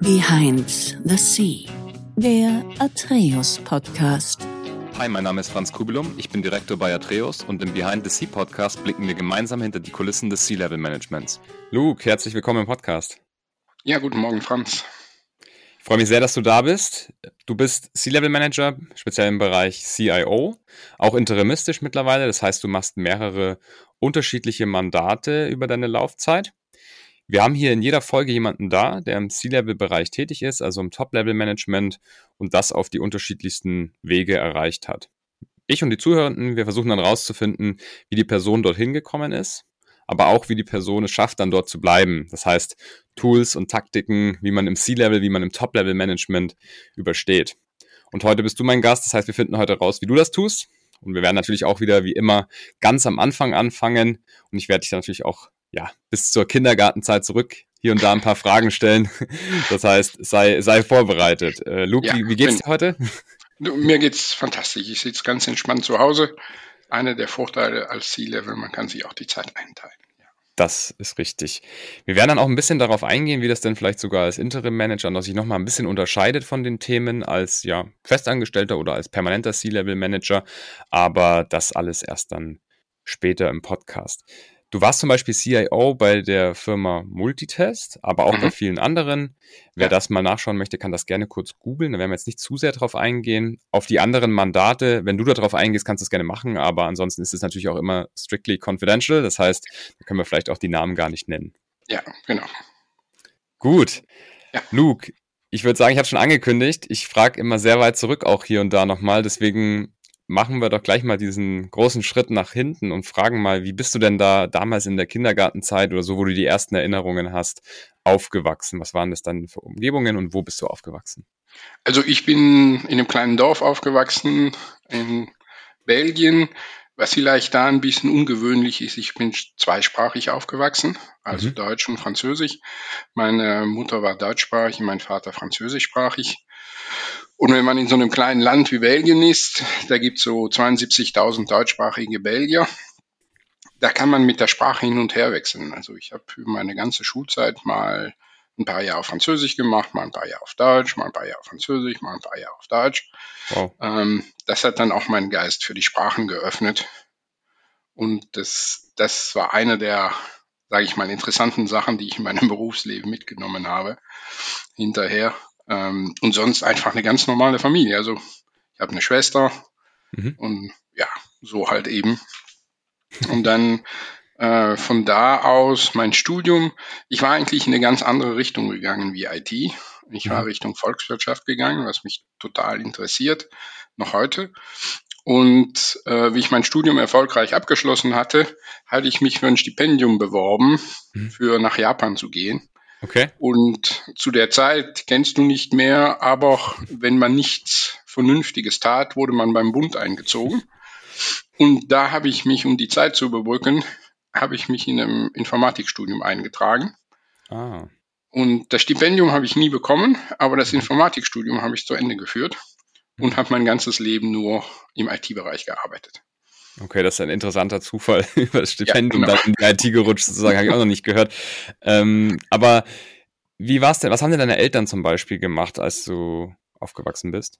Behind the Sea, der Atreus Podcast. Hi, mein Name ist Franz Kubilum, ich bin Direktor bei Atreus und im Behind the Sea Podcast blicken wir gemeinsam hinter die Kulissen des Sea-Level Managements. Luke, herzlich willkommen im Podcast. Ja, guten Morgen, Franz. Ich freue mich sehr, dass du da bist. Du bist C-Level Manager, speziell im Bereich CIO, auch interimistisch mittlerweile. Das heißt, du machst mehrere unterschiedliche Mandate über deine Laufzeit. Wir haben hier in jeder Folge jemanden da, der im C-Level-Bereich tätig ist, also im Top-Level-Management und das auf die unterschiedlichsten Wege erreicht hat. Ich und die Zuhörenden, wir versuchen dann rauszufinden, wie die Person dorthin gekommen ist, aber auch wie die Person es schafft, dann dort zu bleiben. Das heißt, Tools und Taktiken, wie man im C-Level, wie man im Top-Level-Management übersteht. Und heute bist du mein Gast, das heißt, wir finden heute raus, wie du das tust. Und wir werden natürlich auch wieder, wie immer, ganz am Anfang anfangen. Und ich werde dich natürlich auch ja, bis zur Kindergartenzeit zurück hier und da ein paar Fragen stellen. Das heißt, sei, sei vorbereitet. Äh, Luke, ja, wie, wie geht's dir heute? Mir geht's fantastisch. Ich sitze ganz entspannt zu Hause. Einer der Vorteile als C-Level, man kann sich auch die Zeit einteilen. Das ist richtig. Wir werden dann auch ein bisschen darauf eingehen, wie das denn vielleicht sogar als Interim-Manager noch sich nochmal ein bisschen unterscheidet von den Themen als ja, Festangestellter oder als permanenter C-Level-Manager. Aber das alles erst dann später im Podcast. Du warst zum Beispiel CIO bei der Firma Multitest, aber auch mhm. bei vielen anderen. Wer ja. das mal nachschauen möchte, kann das gerne kurz googeln. Da werden wir jetzt nicht zu sehr drauf eingehen. Auf die anderen Mandate, wenn du darauf eingehst, kannst du es gerne machen, aber ansonsten ist es natürlich auch immer strictly confidential. Das heißt, da können wir vielleicht auch die Namen gar nicht nennen. Ja, genau. Gut. Ja. Luke, ich würde sagen, ich habe schon angekündigt, ich frage immer sehr weit zurück auch hier und da nochmal. Deswegen machen wir doch gleich mal diesen großen Schritt nach hinten und fragen mal, wie bist du denn da damals in der Kindergartenzeit oder so, wo du die ersten Erinnerungen hast, aufgewachsen? Was waren das dann für Umgebungen und wo bist du aufgewachsen? Also ich bin in einem kleinen Dorf aufgewachsen in Belgien. Was vielleicht da ein bisschen ungewöhnlich ist, ich bin zweisprachig aufgewachsen, also mhm. Deutsch und Französisch. Meine Mutter war deutschsprachig, mein Vater französischsprachig. Und wenn man in so einem kleinen Land wie Belgien ist, da gibt es so 72.000 deutschsprachige Belgier, da kann man mit der Sprache hin und her wechseln. Also ich habe für meine ganze Schulzeit mal ein paar Jahre auf Französisch gemacht, mal ein paar Jahre auf Deutsch, mal ein paar Jahre auf Französisch, mal ein paar Jahre auf Deutsch. Wow. Ähm, das hat dann auch meinen Geist für die Sprachen geöffnet. Und das, das war eine der, sage ich mal, interessanten Sachen, die ich in meinem Berufsleben mitgenommen habe. Hinterher, ähm, und sonst einfach eine ganz normale Familie. Also ich habe eine Schwester mhm. und ja, so halt eben. Und dann äh, von da aus mein Studium. Ich war eigentlich in eine ganz andere Richtung gegangen wie IT. Ich war mhm. Richtung Volkswirtschaft gegangen, was mich total interessiert, noch heute. Und äh, wie ich mein Studium erfolgreich abgeschlossen hatte, hatte ich mich für ein Stipendium beworben, mhm. für nach Japan zu gehen. Okay. Und zu der Zeit kennst du nicht mehr, aber wenn man nichts Vernünftiges tat, wurde man beim Bund eingezogen. Und da habe ich mich, um die Zeit zu überbrücken, habe ich mich in einem Informatikstudium eingetragen. Ah. Und das Stipendium habe ich nie bekommen, aber das Informatikstudium habe ich zu Ende geführt und habe mein ganzes Leben nur im IT-Bereich gearbeitet. Okay, das ist ein interessanter Zufall, über das Stipendium ja, genau. dann in die IT gerutscht, sozusagen, habe ich auch noch nicht gehört. Ähm, aber wie war es denn? Was haben denn deine Eltern zum Beispiel gemacht, als du aufgewachsen bist?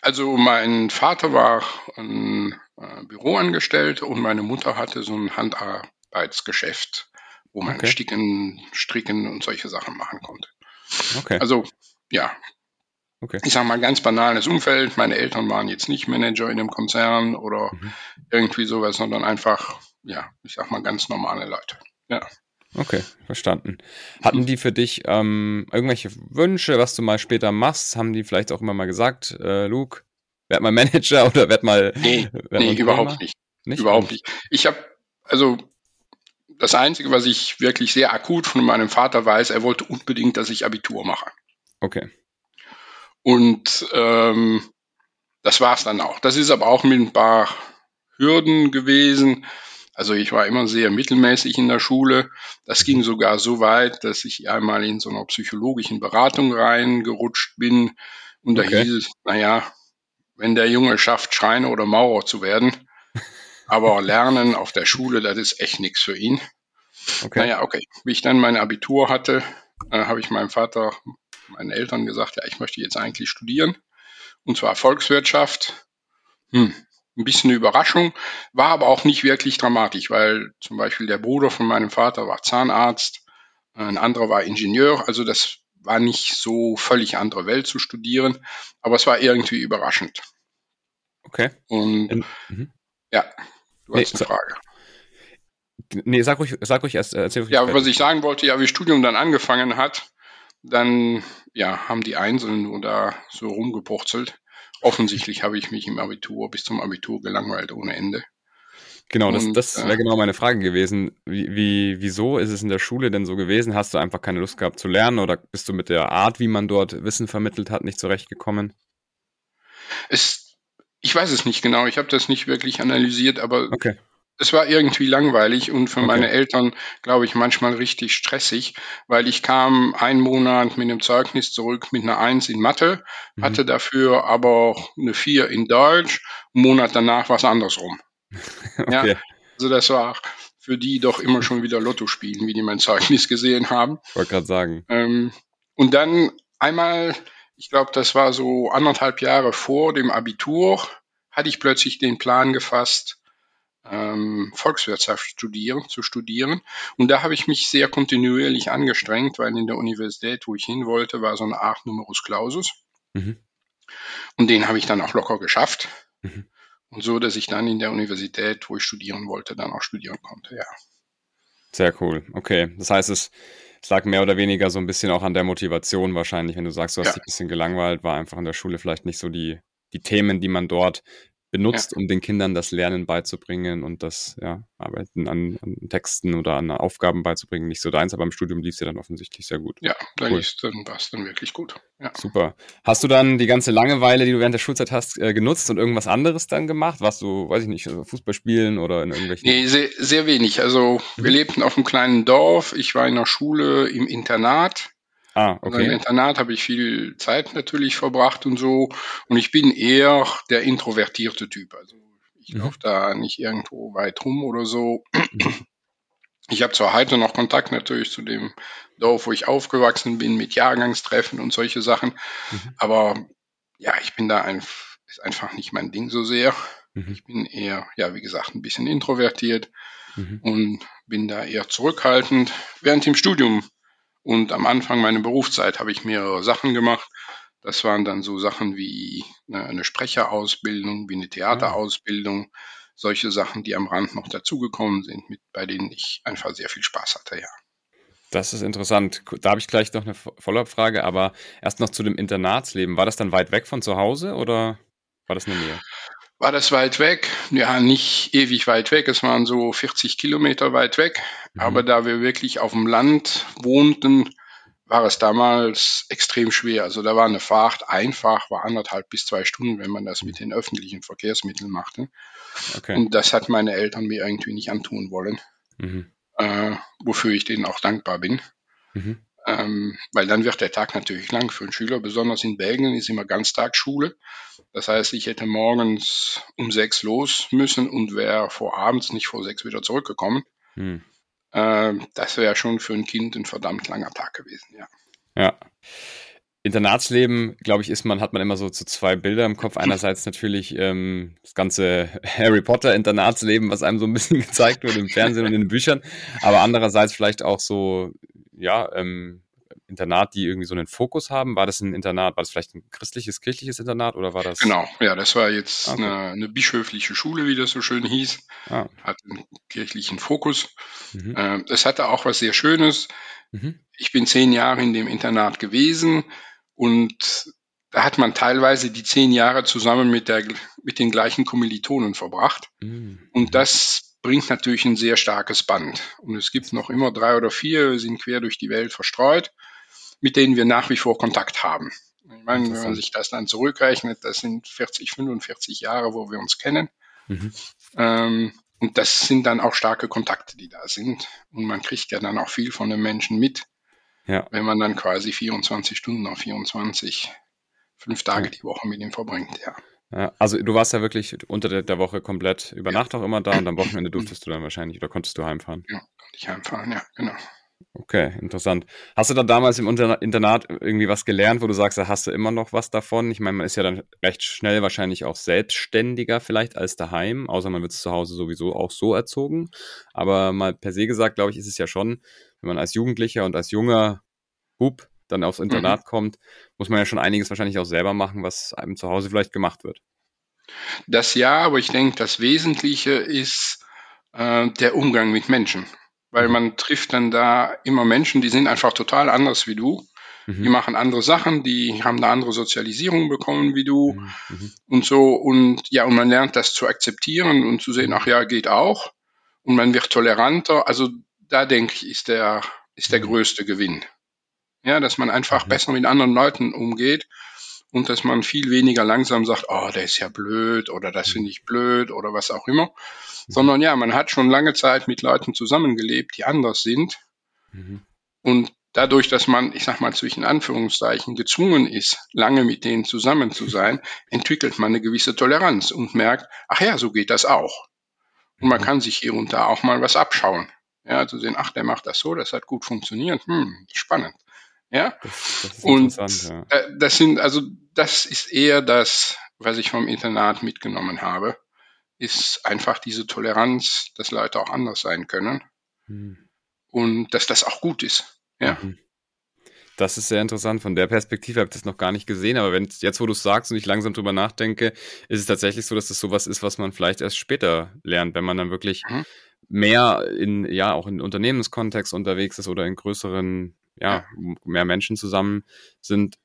Also mein Vater war ein äh, Büroangestellt und meine Mutter hatte so ein Handarbeitsgeschäft, wo man okay. Sticken, Stricken und solche Sachen machen konnte. Okay. Also ja, Okay. Ich sage mal ganz banales Umfeld. Meine Eltern waren jetzt nicht Manager in einem Konzern oder mhm. irgendwie sowas, sondern einfach, ja, ich sag mal ganz normale Leute. Ja. Okay, verstanden. Hatten die für dich ähm, irgendwelche Wünsche, was du mal später machst? Haben die vielleicht auch immer mal gesagt, äh, Luke, werd mal Manager oder werd mal. Nee, werd nee überhaupt nicht. nicht. Überhaupt nicht. Ich habe, also das Einzige, was ich wirklich sehr akut von meinem Vater weiß, er wollte unbedingt, dass ich Abitur mache. Okay. Und ähm, das war's dann auch. Das ist aber auch mit ein paar Hürden gewesen. Also ich war immer sehr mittelmäßig in der Schule. Das ging sogar so weit, dass ich einmal in so einer psychologischen Beratung reingerutscht bin. Und da okay. hieß es, naja, wenn der Junge schafft, Schreiner oder Maurer zu werden, aber lernen auf der Schule, das ist echt nichts für ihn. Okay. Naja, okay. Wie ich dann mein Abitur hatte, äh, habe ich meinem Vater meinen Eltern gesagt, ja, ich möchte jetzt eigentlich studieren. Und zwar Volkswirtschaft. Hm, ein bisschen eine Überraschung, war aber auch nicht wirklich dramatisch, weil zum Beispiel der Bruder von meinem Vater war Zahnarzt, ein anderer war Ingenieur, also das war nicht so völlig andere Welt zu studieren, aber es war irgendwie überraschend. Okay. Und ähm, mhm. ja, du nee, hast eine Frage. Nee, sag ruhig, sag ruhig erst, erzähl ruhig Ja, was ich sagen wollte, ja, wie Studium dann angefangen hat, dann ja, haben die Einzelnen nur da so rumgepurzelt. Offensichtlich habe ich mich im Abitur bis zum Abitur gelangweilt ohne Ende. Genau, das, das wäre äh, genau meine Frage gewesen. Wie, wie, wieso ist es in der Schule denn so gewesen? Hast du einfach keine Lust gehabt zu lernen oder bist du mit der Art, wie man dort Wissen vermittelt hat, nicht zurechtgekommen? Es, ich weiß es nicht genau. Ich habe das nicht wirklich analysiert, aber okay es war irgendwie langweilig und für okay. meine Eltern, glaube ich, manchmal richtig stressig, weil ich kam einen Monat mit einem Zeugnis zurück mit einer Eins in Mathe, mhm. hatte dafür aber eine Vier in Deutsch, einen Monat danach war es andersrum. okay. Ja, also das war für die doch immer schon wieder Lotto spielen, wie die mein Zeugnis gesehen haben. Wollte gerade sagen. Ähm, und dann einmal, ich glaube, das war so anderthalb Jahre vor dem Abitur, hatte ich plötzlich den Plan gefasst, ähm, Volkswirtschaft studieren, zu studieren. Und da habe ich mich sehr kontinuierlich angestrengt, weil in der Universität, wo ich hin wollte, war so eine Art Numerus Clausus. Mhm. Und den habe ich dann auch locker geschafft. Mhm. Und so, dass ich dann in der Universität, wo ich studieren wollte, dann auch studieren konnte, ja. Sehr cool. Okay. Das heißt, es, es lag mehr oder weniger so ein bisschen auch an der Motivation wahrscheinlich, wenn du sagst, du hast ja. dich ein bisschen gelangweilt, war einfach in der Schule vielleicht nicht so die, die Themen, die man dort benutzt, ja. um den Kindern das Lernen beizubringen und das ja, Arbeiten an, an, Texten oder an Aufgaben beizubringen. Nicht so deins, aber im Studium lief es ja dann offensichtlich sehr gut. Ja, dann cool. dann war es dann wirklich gut. Ja. Super. Hast du dann die ganze Langeweile, die du während der Schulzeit hast, äh, genutzt und irgendwas anderes dann gemacht? Warst du, weiß ich nicht, also Fußball spielen oder in irgendwelchen. Nee, sehr, sehr wenig. Also mhm. wir lebten auf einem kleinen Dorf. Ich war in der Schule im Internat. Ah, okay. Also Im Internat habe ich viel Zeit natürlich verbracht und so. Und ich bin eher der introvertierte Typ. Also ich mhm. laufe da nicht irgendwo weit rum oder so. Mhm. Ich habe zwar heute noch Kontakt natürlich zu dem Dorf, wo ich aufgewachsen bin, mit Jahrgangstreffen und solche Sachen. Mhm. Aber ja, ich bin da ein, ist einfach nicht mein Ding so sehr. Mhm. Ich bin eher, ja, wie gesagt, ein bisschen introvertiert mhm. und bin da eher zurückhaltend. Während im Studium und am Anfang meiner Berufszeit habe ich mehrere Sachen gemacht. Das waren dann so Sachen wie eine Sprecherausbildung, wie eine Theaterausbildung, solche Sachen, die am Rand noch dazugekommen sind, mit, bei denen ich einfach sehr viel Spaß hatte, ja. Das ist interessant. Da habe ich gleich noch eine Follow-up-Frage, aber erst noch zu dem Internatsleben. War das dann weit weg von zu Hause oder war das in der Nähe? War das weit weg. Ja, nicht ewig weit weg. Es waren so 40 Kilometer weit weg. Mhm. Aber da wir wirklich auf dem Land wohnten, war es damals extrem schwer. Also da war eine Fahrt einfach, war anderthalb bis zwei Stunden, wenn man das mit den öffentlichen Verkehrsmitteln machte. Okay. Und das hat meine Eltern mir irgendwie nicht antun wollen. Mhm. Äh, wofür ich denen auch dankbar bin. Mhm. Ähm, weil dann wird der Tag natürlich lang für einen Schüler. Besonders in Belgien ist immer Ganztagsschule. Das heißt, ich hätte morgens um sechs los müssen und wäre vor abends nicht vor sechs wieder zurückgekommen. Hm. Ähm, das wäre schon für ein Kind ein verdammt langer Tag gewesen, ja. Ja. Internatsleben, glaube ich, ist man, hat man immer so zu zwei Bilder im Kopf. Einerseits natürlich ähm, das ganze Harry Potter Internatsleben, was einem so ein bisschen gezeigt wird im Fernsehen und in den Büchern, aber andererseits vielleicht auch so ja, ähm, Internat, die irgendwie so einen Fokus haben? War das ein Internat, war das vielleicht ein christliches, kirchliches Internat oder war das? Genau, ja, das war jetzt okay. eine, eine, bischöfliche Schule, wie das so schön hieß. Ah. Hat einen kirchlichen Fokus. Mhm. Äh, das hatte auch was sehr Schönes. Mhm. Ich bin zehn Jahre in dem Internat gewesen und da hat man teilweise die zehn Jahre zusammen mit, der, mit den gleichen Kommilitonen verbracht. Mhm. Und das bringt natürlich ein sehr starkes Band. Und es gibt noch immer drei oder vier, sind quer durch die Welt verstreut, mit denen wir nach wie vor Kontakt haben. Ich meine, wenn man sich das dann zurückrechnet, das sind 40, 45 Jahre, wo wir uns kennen. Mhm. Ähm, und das sind dann auch starke Kontakte, die da sind. Und man kriegt ja dann auch viel von den Menschen mit, ja. wenn man dann quasi 24 Stunden auf 24, fünf Tage die Woche mit ihm verbringt, ja. Ja, also du warst ja wirklich unter der, der Woche komplett über Nacht auch immer da und am Wochenende durftest du dann wahrscheinlich oder konntest du heimfahren? Ja, konnte ich heimfahren, ja, genau. Okay, interessant. Hast du da damals im Internat irgendwie was gelernt, wo du sagst, da hast du immer noch was davon? Ich meine, man ist ja dann recht schnell wahrscheinlich auch selbstständiger vielleicht als daheim, außer man wird zu Hause sowieso auch so erzogen. Aber mal per se gesagt, glaube ich, ist es ja schon, wenn man als Jugendlicher und als junger Bub dann aufs Internat mhm. kommt, muss man ja schon einiges wahrscheinlich auch selber machen, was einem zu Hause vielleicht gemacht wird. Das ja, aber ich denke, das Wesentliche ist äh, der Umgang mit Menschen weil mhm. man trifft dann da immer Menschen, die sind einfach total anders wie du. Mhm. Die machen andere Sachen, die haben eine andere Sozialisierung bekommen wie du mhm. mhm. und so. Und ja, und man lernt das zu akzeptieren und zu sehen, ach ja, geht auch. Und man wird toleranter. Also da denke ich, ist der, ist der mhm. größte Gewinn. Ja, dass man einfach mhm. besser mit anderen Leuten umgeht und dass man viel weniger langsam sagt, oh, der ist ja blöd oder das finde ich blöd oder was auch immer, sondern ja, man hat schon lange Zeit mit Leuten zusammengelebt, die anders sind. Mhm. Und dadurch, dass man, ich sag mal, zwischen Anführungszeichen gezwungen ist, lange mit denen zusammen zu sein, entwickelt man eine gewisse Toleranz und merkt, ach ja, so geht das auch. Und man mhm. kann sich hier und da auch mal was abschauen. Ja, zu sehen, ach, der macht das so, das hat gut funktioniert, hm, spannend. Ja, das, das und ja. das sind, also, das ist eher das, was ich vom Internat mitgenommen habe ist einfach diese Toleranz, dass Leute auch anders sein können hm. und dass das auch gut ist. Ja. Mhm. Das ist sehr interessant. Von der Perspektive habe ich das noch gar nicht gesehen, aber wenn jetzt, wo du es sagst und ich langsam drüber nachdenke, ist es tatsächlich so, dass das sowas ist, was man vielleicht erst später lernt, wenn man dann wirklich mhm. mehr in, ja, auch in Unternehmenskontext unterwegs ist oder in größeren, ja, mehr Menschen zusammen sind,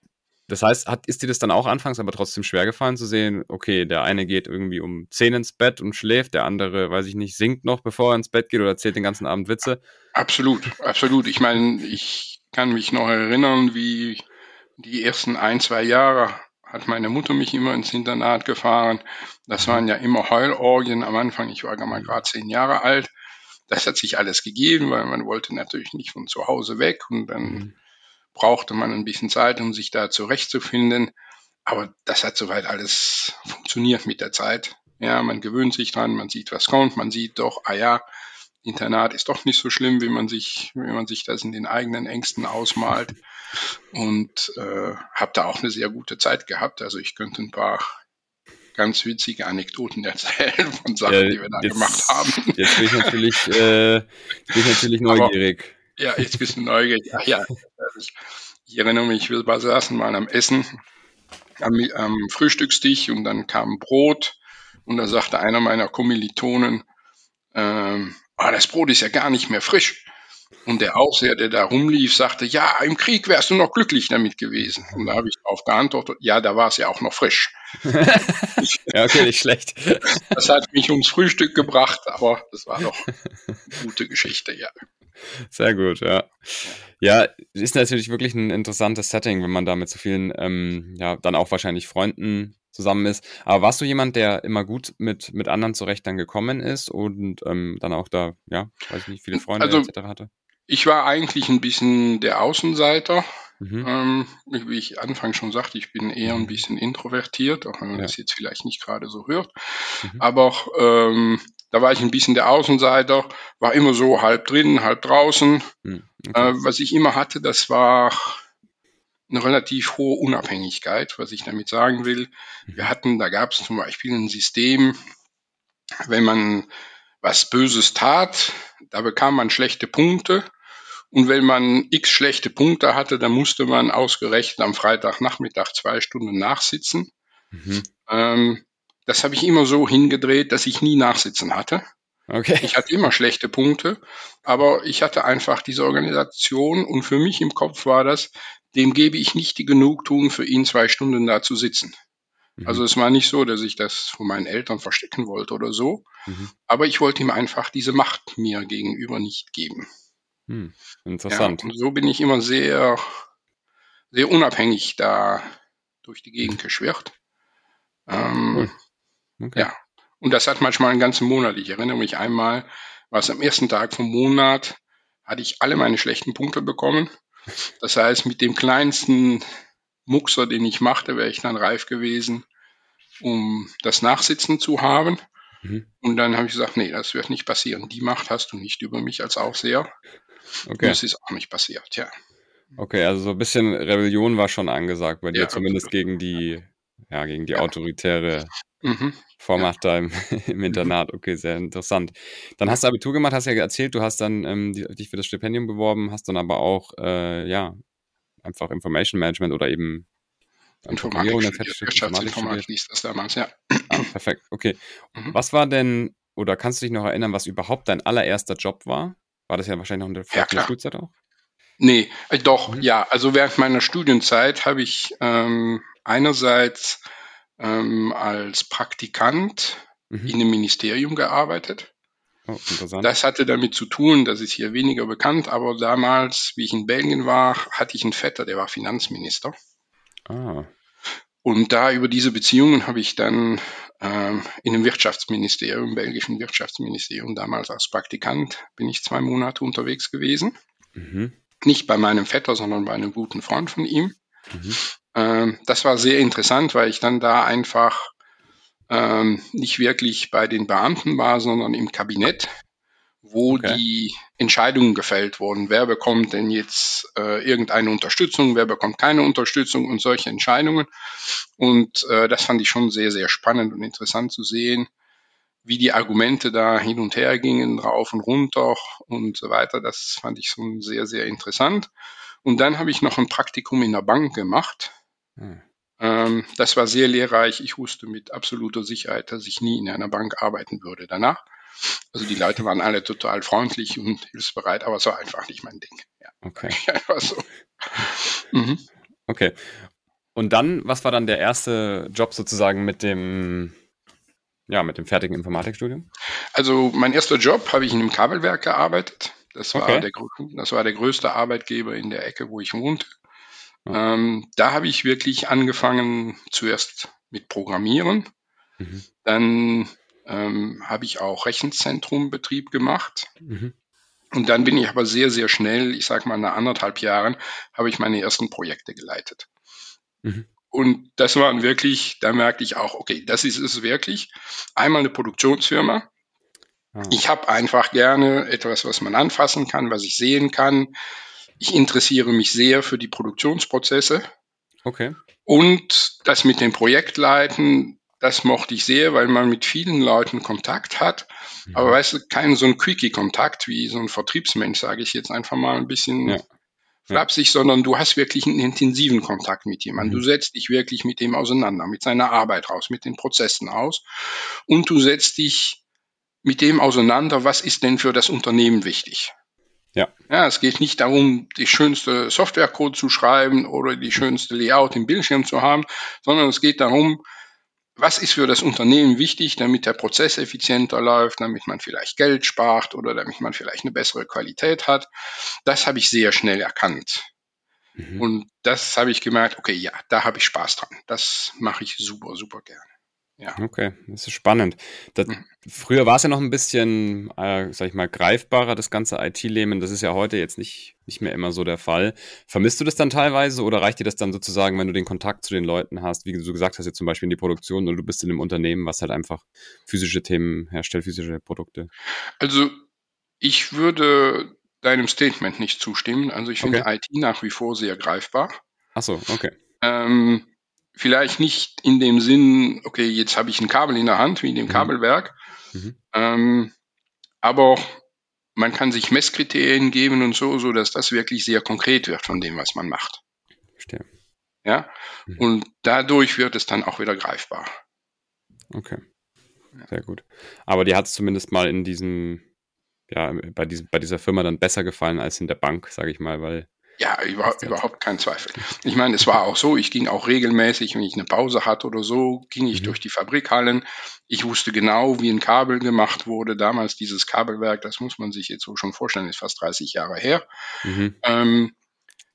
das heißt, hat, ist dir das dann auch anfangs aber trotzdem schwer gefallen zu sehen, okay, der eine geht irgendwie um 10 ins Bett und schläft, der andere, weiß ich nicht, singt noch, bevor er ins Bett geht oder erzählt den ganzen Abend Witze? Absolut, absolut. Ich meine, ich kann mich noch erinnern, wie die ersten ein, zwei Jahre hat meine Mutter mich immer ins Internat gefahren. Das waren ja immer Heulorgien am Anfang. Ich war mal gerade zehn Jahre alt. Das hat sich alles gegeben, weil man wollte natürlich nicht von zu Hause weg und dann mhm brauchte man ein bisschen Zeit, um sich da zurechtzufinden. Aber das hat soweit alles funktioniert mit der Zeit. Ja, man gewöhnt sich dran, man sieht, was kommt, man sieht doch, ah ja, Internat ist doch nicht so schlimm, wie man sich, wie man sich das in den eigenen Ängsten ausmalt. Und äh, habe da auch eine sehr gute Zeit gehabt. Also ich könnte ein paar ganz witzige Anekdoten erzählen von Sachen, ja, die wir da jetzt, gemacht haben. Jetzt bin ich natürlich, äh, bin ich natürlich neugierig. Aber, ja, jetzt bist du neugierig. Ja, ich, ich erinnere mich, wir saßen mal am Essen, am, am Frühstückstisch und dann kam Brot und da sagte einer meiner Kommilitonen, ähm, ah, das Brot ist ja gar nicht mehr frisch. Und der Aufseher, der da rumlief, sagte, ja, im Krieg wärst du noch glücklich damit gewesen. Und da habe ich darauf geantwortet, ja, da war es ja auch noch frisch. ja, okay, nicht schlecht. Das hat mich ums Frühstück gebracht, aber das war doch eine gute Geschichte, ja. Sehr gut, ja. Ja, ist natürlich wirklich ein interessantes Setting, wenn man da mit so vielen, ähm, ja, dann auch wahrscheinlich Freunden zusammen ist. Aber warst du jemand, der immer gut mit, mit anderen zurecht dann gekommen ist und ähm, dann auch da, ja, weiß ich nicht, viele Freunde also, etc. hatte? Ich war eigentlich ein bisschen der Außenseiter. Mhm. Ähm, wie ich anfangs schon sagte, ich bin eher ein mhm. bisschen introvertiert, auch wenn man ja. das jetzt vielleicht nicht gerade so hört. Mhm. Aber ähm, da war ich ein bisschen der Außenseiter, war immer so halb drin, halb draußen. Mhm. Okay. Äh, was ich immer hatte, das war eine relativ hohe Unabhängigkeit, was ich damit sagen will. Mhm. Wir hatten, da gab es zum Beispiel ein System, wenn man was Böses tat, da bekam man schlechte Punkte. Und wenn man x schlechte Punkte hatte, dann musste man ausgerechnet am Freitagnachmittag zwei Stunden nachsitzen. Mhm. Ähm, das habe ich immer so hingedreht, dass ich nie Nachsitzen hatte. Okay. Ich hatte immer schlechte Punkte, aber ich hatte einfach diese Organisation und für mich im Kopf war das, dem gebe ich nicht die Genugtuung, für ihn zwei Stunden da zu sitzen. Mhm. Also es war nicht so, dass ich das von meinen Eltern verstecken wollte oder so, mhm. aber ich wollte ihm einfach diese Macht mir gegenüber nicht geben. Mhm. Interessant. Ja, und so bin ich immer sehr, sehr unabhängig da durch die Gegend geschwirrt. Ähm, cool. okay. Ja, und das hat manchmal einen ganzen Monat. Ich erinnere mich einmal, war es am ersten Tag vom Monat, hatte ich alle meine schlechten Punkte bekommen. Das heißt, mit dem kleinsten Muxer, den ich machte, wäre ich dann reif gewesen, um das Nachsitzen zu haben. Mhm. Und dann habe ich gesagt, nee, das wird nicht passieren. Die Macht hast du nicht über mich als Aufseher. Okay. Das ist auch nicht passiert, ja. Okay, also so ein bisschen Rebellion war schon angesagt bei dir, ja, zumindest absolut. gegen die, ja, gegen die ja. autoritäre mhm. Vormacht ja. da im, im, mhm. Internat. Okay, sehr interessant. Dann hast du Abitur gemacht, hast ja erzählt, du hast dann ähm, dich für das Stipendium beworben, hast dann aber auch, äh, ja, einfach Information Management oder eben Informatik studiert, Wirtschaftsinformatik hieß das damals, ja. Ah, perfekt, okay. Mhm. Was war denn, oder kannst du dich noch erinnern, was überhaupt dein allererster Job war? War das ja wahrscheinlich noch in der, ja, der Schulzeit auch? Nee, äh, doch, mhm. ja. Also während meiner Studienzeit habe ich ähm, einerseits ähm, als Praktikant mhm. in einem Ministerium gearbeitet. Oh, das hatte damit zu tun, das ist hier weniger bekannt, aber damals, wie ich in Belgien war, hatte ich einen Vetter, der war Finanzminister. Ah. Und da über diese Beziehungen habe ich dann ähm, in einem Wirtschaftsministerium, im belgischen Wirtschaftsministerium, damals als Praktikant, bin ich zwei Monate unterwegs gewesen. Mhm. Nicht bei meinem Vetter, sondern bei einem guten Freund von ihm. Mhm. Ähm, das war sehr interessant, weil ich dann da einfach ähm, nicht wirklich bei den Beamten war, sondern im Kabinett, wo okay. die Entscheidungen gefällt wurden. Wer bekommt denn jetzt äh, irgendeine Unterstützung, wer bekommt keine Unterstützung und solche Entscheidungen. Und äh, das fand ich schon sehr, sehr spannend und interessant zu sehen, wie die Argumente da hin und her gingen, rauf und runter und so weiter. Das fand ich schon sehr, sehr interessant. Und dann habe ich noch ein Praktikum in der Bank gemacht. Hm. Ähm, das war sehr lehrreich. Ich wusste mit absoluter Sicherheit, dass ich nie in einer Bank arbeiten würde danach. Also die Leute waren alle total freundlich und hilfsbereit, aber es war einfach nicht mein Ding. Ja. Okay. Einfach so. Mhm. Okay. Und dann, was war dann der erste Job sozusagen mit dem ja, mit dem fertigen Informatikstudium? Also mein erster Job habe ich in einem Kabelwerk gearbeitet. Das war, okay. der, das war der größte Arbeitgeber in der Ecke, wo ich wohnte. Ähm, da habe ich wirklich angefangen zuerst mit Programmieren. Mhm. Dann ähm, habe ich auch Rechenzentrumbetrieb gemacht. Mhm. Und dann bin ich aber sehr, sehr schnell, ich sage mal nach anderthalb Jahren, habe ich meine ersten Projekte geleitet. Mhm. Und das waren wirklich, da merkte ich auch, okay, das ist es wirklich. Einmal eine Produktionsfirma. Ah. Ich habe einfach gerne etwas, was man anfassen kann, was ich sehen kann. Ich interessiere mich sehr für die Produktionsprozesse. Okay. Und das mit dem Projektleiten, das mochte ich sehr, weil man mit vielen Leuten Kontakt hat. Mhm. Aber weißt du, keinen so ein Quickie-Kontakt wie so ein Vertriebsmensch, sage ich jetzt einfach mal ein bisschen ja flapsig, sondern du hast wirklich einen intensiven Kontakt mit jemandem. Mhm. Du setzt dich wirklich mit dem auseinander, mit seiner Arbeit raus, mit den Prozessen aus und du setzt dich mit dem auseinander, was ist denn für das Unternehmen wichtig. Ja. ja, es geht nicht darum, die schönste Softwarecode zu schreiben oder die schönste Layout im Bildschirm zu haben, sondern es geht darum, was ist für das Unternehmen wichtig, damit der Prozess effizienter läuft, damit man vielleicht Geld spart oder damit man vielleicht eine bessere Qualität hat. Das habe ich sehr schnell erkannt. Mhm. Und das habe ich gemerkt, okay, ja, da habe ich Spaß dran. Das mache ich super, super gerne. Ja. Okay, das ist spannend. Das, mhm. Früher war es ja noch ein bisschen, äh, sag ich mal, greifbarer, das ganze IT-Leben. Das ist ja heute jetzt nicht, nicht mehr immer so der Fall. Vermisst du das dann teilweise oder reicht dir das dann sozusagen, wenn du den Kontakt zu den Leuten hast, wie du gesagt hast, jetzt zum Beispiel in die Produktion oder du bist in einem Unternehmen, was halt einfach physische Themen herstellt, physische Produkte? Also, ich würde deinem Statement nicht zustimmen. Also, ich finde okay. IT nach wie vor sehr greifbar. Ach so, okay. Ähm, vielleicht nicht in dem Sinn, okay, jetzt habe ich ein Kabel in der Hand, wie in dem mhm. Kabelwerk, mhm. Ähm, aber man kann sich Messkriterien geben und so, so dass das wirklich sehr konkret wird von dem, was man macht. Verstehe. Ja, mhm. und dadurch wird es dann auch wieder greifbar. Okay. Sehr gut. Aber dir hat es zumindest mal in diesem, ja, bei, diesem, bei dieser Firma dann besser gefallen als in der Bank, sage ich mal, weil ja, überhaupt, überhaupt kein Zweifel. Ich meine, es war auch so, ich ging auch regelmäßig, wenn ich eine Pause hatte oder so, ging ich mhm. durch die Fabrikhallen. Ich wusste genau, wie ein Kabel gemacht wurde. Damals dieses Kabelwerk, das muss man sich jetzt so schon vorstellen, ist fast 30 Jahre her. Mhm. Ähm,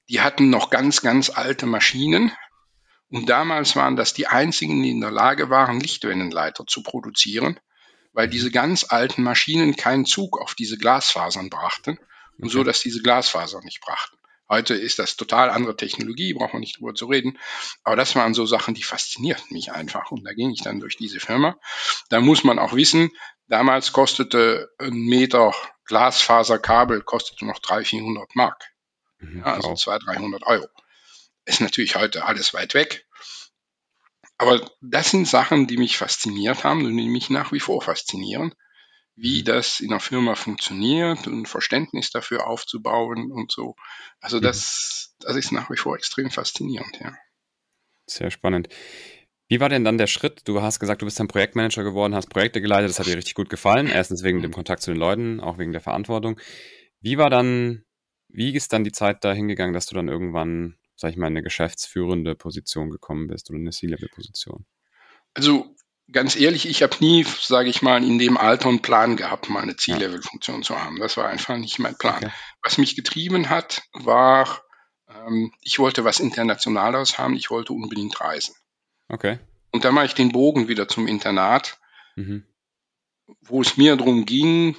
die hatten noch ganz, ganz alte Maschinen. Und damals waren das die einzigen, die in der Lage waren, Lichtwellenleiter zu produzieren, weil diese ganz alten Maschinen keinen Zug auf diese Glasfasern brachten und okay. so, dass diese Glasfasern nicht brachten. Heute ist das total andere Technologie, braucht man nicht drüber zu reden. Aber das waren so Sachen, die faszinierten mich einfach. Und da ging ich dann durch diese Firma. Da muss man auch wissen, damals kostete ein Meter Glasfaserkabel kostete noch 300, 400 Mark. Mhm, ja, also 200, 300 Euro. Ist natürlich heute alles weit weg. Aber das sind Sachen, die mich fasziniert haben und die mich nach wie vor faszinieren wie das in der Firma funktioniert und Verständnis dafür aufzubauen und so. Also mhm. das, das ist nach wie vor extrem faszinierend, ja. Sehr spannend. Wie war denn dann der Schritt? Du hast gesagt, du bist dann Projektmanager geworden, hast Projekte geleitet, das hat dir richtig gut gefallen. Erstens wegen dem Kontakt zu den Leuten, auch wegen der Verantwortung. Wie war dann, wie ist dann die Zeit da hingegangen, dass du dann irgendwann, sag ich mal, in eine geschäftsführende Position gekommen bist oder eine C-Level-Position? Also ganz ehrlich, ich habe nie, sage ich mal, in dem Alter einen Plan gehabt, mal eine C-Level-Funktion zu haben. Das war einfach nicht mein Plan. Okay. Was mich getrieben hat, war, ähm, ich wollte was Internationaleres haben, ich wollte unbedingt reisen. Okay. Und dann mache ich den Bogen wieder zum Internat, mhm. wo es mir darum ging,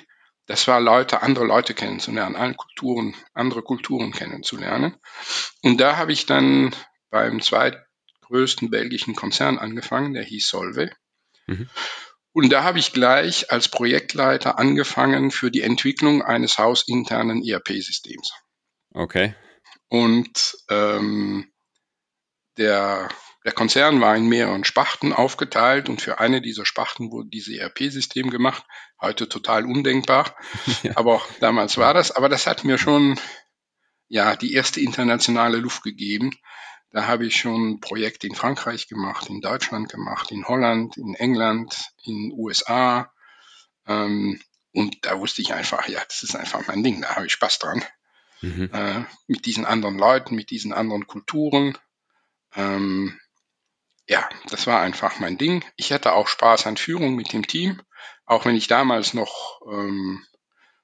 das war Leute, andere Leute kennenzulernen, alle Kulturen, andere Kulturen kennenzulernen. Und da habe ich dann beim zweitgrößten belgischen Konzern angefangen, der hieß Solve. Mhm. Und da habe ich gleich als Projektleiter angefangen für die Entwicklung eines hausinternen ERP-Systems. Okay. Und ähm, der, der Konzern war in mehreren Spachten aufgeteilt und für eine dieser Spachten wurde dieses ERP-System gemacht. Heute total undenkbar. Ja. Aber damals war das. Aber das hat mir schon ja die erste internationale Luft gegeben. Da habe ich schon Projekte in Frankreich gemacht, in Deutschland gemacht, in Holland, in England, in USA. Ähm, und da wusste ich einfach, ja, das ist einfach mein Ding, da habe ich Spaß dran. Mhm. Äh, mit diesen anderen Leuten, mit diesen anderen Kulturen. Ähm, ja, das war einfach mein Ding. Ich hatte auch Spaß an Führung mit dem Team, auch wenn ich damals noch, ähm,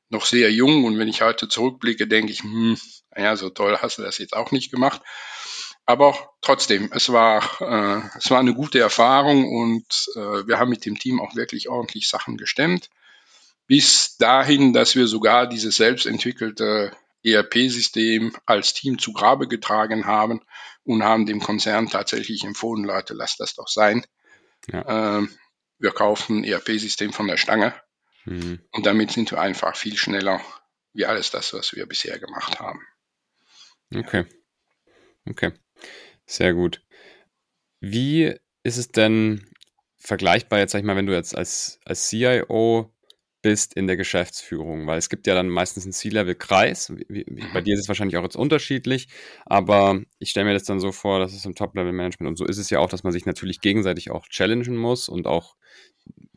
noch sehr jung und wenn ich heute zurückblicke, denke ich, hm, naja, so toll hast du das jetzt auch nicht gemacht. Aber trotzdem, es war, äh, es war eine gute Erfahrung und äh, wir haben mit dem Team auch wirklich ordentlich Sachen gestemmt. Bis dahin, dass wir sogar dieses selbstentwickelte ERP-System als Team zu Grabe getragen haben und haben dem Konzern tatsächlich empfohlen, Leute, lasst das doch sein. Ja. Äh, wir kaufen ein ERP-System von der Stange mhm. und damit sind wir einfach viel schneller wie alles das, was wir bisher gemacht haben. Okay. Okay. Sehr gut. Wie ist es denn vergleichbar jetzt, sag ich mal, wenn du jetzt als, als CIO bist in der Geschäftsführung? Weil es gibt ja dann meistens einen C-Level-Kreis. Bei dir ist es wahrscheinlich auch jetzt unterschiedlich, aber ich stelle mir das dann so vor, dass es im Top-Level-Management und so ist es ja auch, dass man sich natürlich gegenseitig auch challengen muss und auch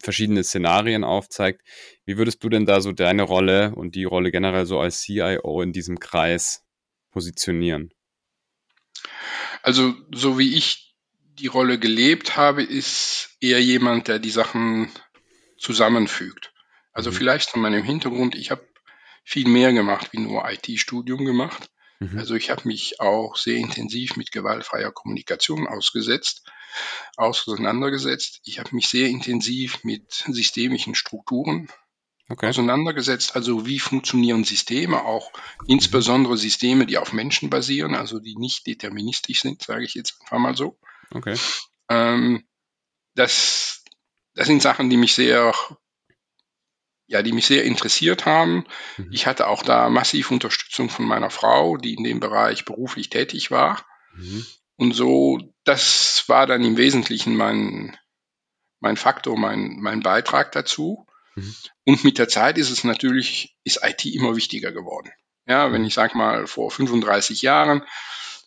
verschiedene Szenarien aufzeigt. Wie würdest du denn da so deine Rolle und die Rolle generell so als CIO in diesem Kreis positionieren? Also so wie ich die Rolle gelebt habe, ist eher jemand, der die Sachen zusammenfügt. Also mhm. vielleicht von meinem Hintergrund, ich habe viel mehr gemacht wie nur IT-Studium gemacht. Mhm. Also ich habe mich auch sehr intensiv mit gewaltfreier Kommunikation ausgesetzt, auseinandergesetzt. Ich habe mich sehr intensiv mit systemischen Strukturen okay. auseinandergesetzt. Also wie funktionieren Systeme, auch insbesondere Systeme, die auf Menschen basieren, also die nicht deterministisch sind, sage ich jetzt einfach mal so. Okay. Ähm, das, das sind Sachen, die mich sehr, ja, die mich sehr interessiert haben. Mhm. Ich hatte auch da massiv Unterstützung von meiner Frau, die in dem Bereich beruflich tätig war. Mhm. Und so, das war dann im Wesentlichen mein, mein Faktor, mein, mein Beitrag dazu. Mhm. Und mit der Zeit ist es natürlich, ist IT immer wichtiger geworden. Ja, wenn ich sag mal vor 35 Jahren,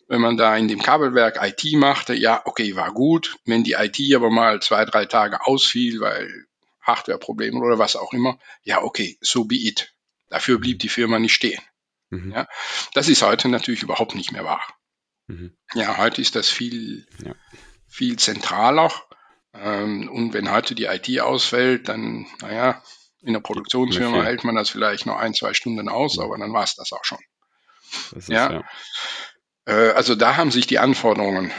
wenn man da in dem Kabelwerk IT machte, ja, okay, war gut. Wenn die IT aber mal zwei, drei Tage ausfiel, weil Hardwareprobleme oder was auch immer, ja, okay, so be it. Dafür blieb die Firma nicht stehen. Mhm. Ja, das ist heute natürlich überhaupt nicht mehr wahr. Mhm. Ja, heute ist das viel, ja. viel zentraler. Ähm, und wenn heute die IT ausfällt, dann, naja, in der Produktionsfirma hält man das vielleicht noch ein, zwei Stunden aus, aber dann war es das auch schon. Das ja. ja. Äh, also da haben sich die Anforderungen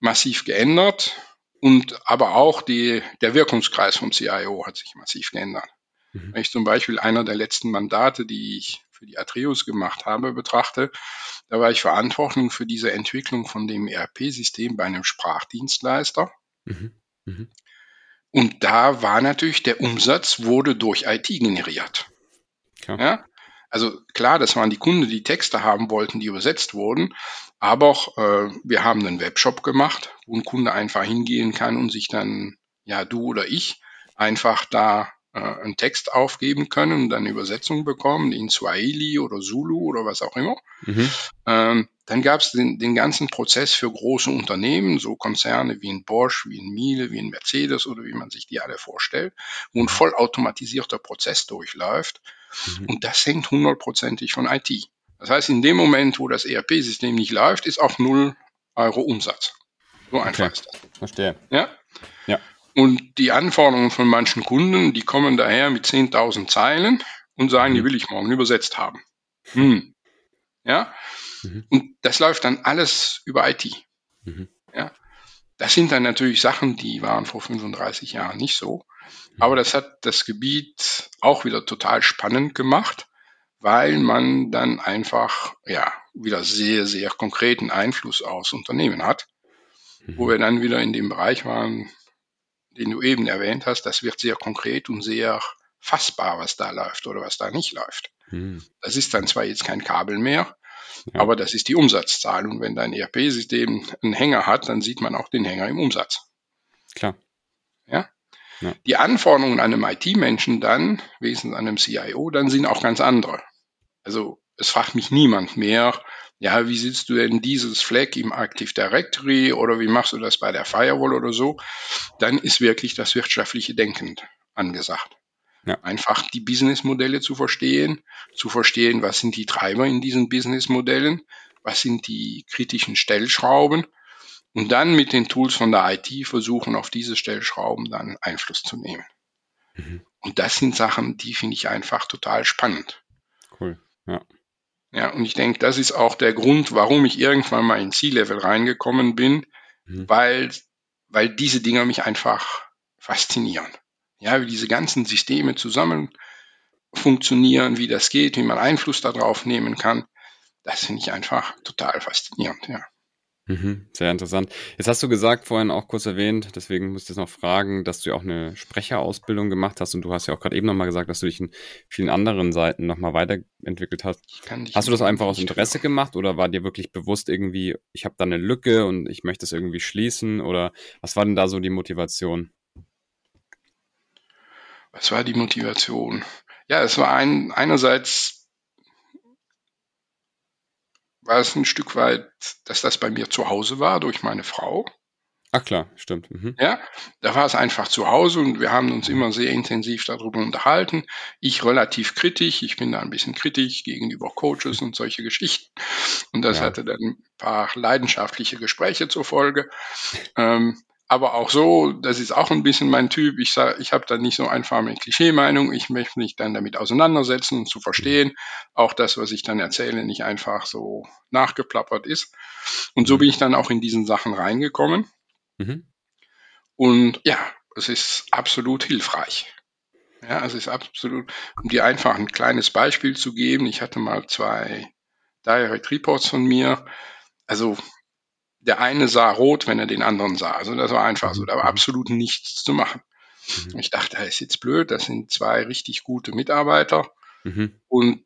massiv geändert und aber auch die, der Wirkungskreis vom CIO hat sich massiv geändert. Mhm. Wenn ich zum Beispiel einer der letzten Mandate, die ich für die Atreus gemacht habe, betrachte, da war ich verantwortlich für diese Entwicklung von dem ERP-System bei einem Sprachdienstleister. Mhm. Mhm. Und da war natürlich der Umsatz wurde durch IT generiert. Klar. Ja? Also klar, das waren die Kunden, die Texte haben wollten, die übersetzt wurden. Aber auch, äh, wir haben einen Webshop gemacht, wo ein Kunde einfach hingehen kann und sich dann, ja, du oder ich, einfach da äh, einen Text aufgeben können und dann Übersetzung bekommen in Swahili oder Zulu oder was auch immer. Mhm. Ähm, dann gab es den, den ganzen Prozess für große Unternehmen, so Konzerne wie in Bosch, wie in Miele, wie in Mercedes oder wie man sich die alle vorstellt, wo ein vollautomatisierter Prozess durchläuft. Mhm. Und das hängt hundertprozentig von IT. Das heißt, in dem Moment, wo das ERP-System nicht läuft, ist auch null Euro Umsatz. So einfach okay. ist das. Verstehe. Ja? Ja. Und die Anforderungen von manchen Kunden, die kommen daher mit 10.000 Zeilen und sagen, mhm. die will ich morgen übersetzt haben. Hm. Ja? Mhm. Und das läuft dann alles über IT. Mhm. Ja? Das sind dann natürlich Sachen, die waren vor 35 Jahren nicht so. Mhm. Aber das hat das Gebiet auch wieder total spannend gemacht, weil man dann einfach, ja, wieder sehr, sehr konkreten Einfluss aufs Unternehmen hat. Wo mhm. wir dann wieder in dem Bereich waren, den du eben erwähnt hast, das wird sehr konkret und sehr fassbar, was da läuft oder was da nicht läuft. Mhm. Das ist dann zwar jetzt kein Kabel mehr, ja. aber das ist die Umsatzzahl. Und wenn dein ERP-System einen Hänger hat, dann sieht man auch den Hänger im Umsatz. Klar. Ja? ja. Die Anforderungen an einem IT-Menschen dann, wesentlich an einem CIO, dann sind auch ganz andere. Also es fragt mich niemand mehr, ja, wie sitzt du denn dieses Flag im Active Directory oder wie machst du das bei der Firewall oder so, dann ist wirklich das wirtschaftliche Denken angesagt. Ja. Einfach die Businessmodelle zu verstehen, zu verstehen, was sind die Treiber in diesen Businessmodellen, was sind die kritischen Stellschrauben und dann mit den Tools von der IT versuchen, auf diese Stellschrauben dann Einfluss zu nehmen. Mhm. Und das sind Sachen, die finde ich einfach total spannend. Cool, ja. Ja, und ich denke, das ist auch der Grund, warum ich irgendwann mal in C-Level reingekommen bin, mhm. weil, weil diese Dinger mich einfach faszinieren. Ja, wie diese ganzen Systeme zusammen funktionieren, wie das geht, wie man Einfluss darauf nehmen kann. Das finde ich einfach total faszinierend, ja. Mhm, sehr interessant. Jetzt hast du gesagt, vorhin auch kurz erwähnt, deswegen musste ich jetzt noch fragen, dass du ja auch eine Sprecherausbildung gemacht hast und du hast ja auch gerade eben nochmal gesagt, dass du dich in vielen anderen Seiten nochmal weiterentwickelt hast. Hast du das einfach aus Interesse gemacht oder war dir wirklich bewusst irgendwie, ich habe da eine Lücke und ich möchte es irgendwie schließen oder was war denn da so die Motivation? Was war die Motivation? Ja, es war ein, einerseits war es ein Stück weit, dass das bei mir zu Hause war durch meine Frau. Ach klar, stimmt. Mhm. Ja, da war es einfach zu Hause und wir haben uns immer sehr intensiv darüber unterhalten. Ich relativ kritisch, ich bin da ein bisschen kritisch gegenüber Coaches und solche Geschichten. Und das ja. hatte dann ein paar leidenschaftliche Gespräche zur Folge. Ähm, aber auch so, das ist auch ein bisschen mein Typ. Ich sag, ich habe da nicht so einfach eine Klischee-Meinung. Ich möchte mich dann damit auseinandersetzen und zu verstehen, auch das, was ich dann erzähle, nicht einfach so nachgeplappert ist. Und so mhm. bin ich dann auch in diesen Sachen reingekommen. Mhm. Und ja, es ist absolut hilfreich. Ja, es ist absolut, um dir einfach ein kleines Beispiel zu geben. Ich hatte mal zwei Direct Reports von mir. Also der eine sah rot, wenn er den anderen sah. Also das war einfach so, da war mhm. absolut nichts zu machen. Mhm. Ich dachte, das ist jetzt blöd, das sind zwei richtig gute Mitarbeiter mhm. und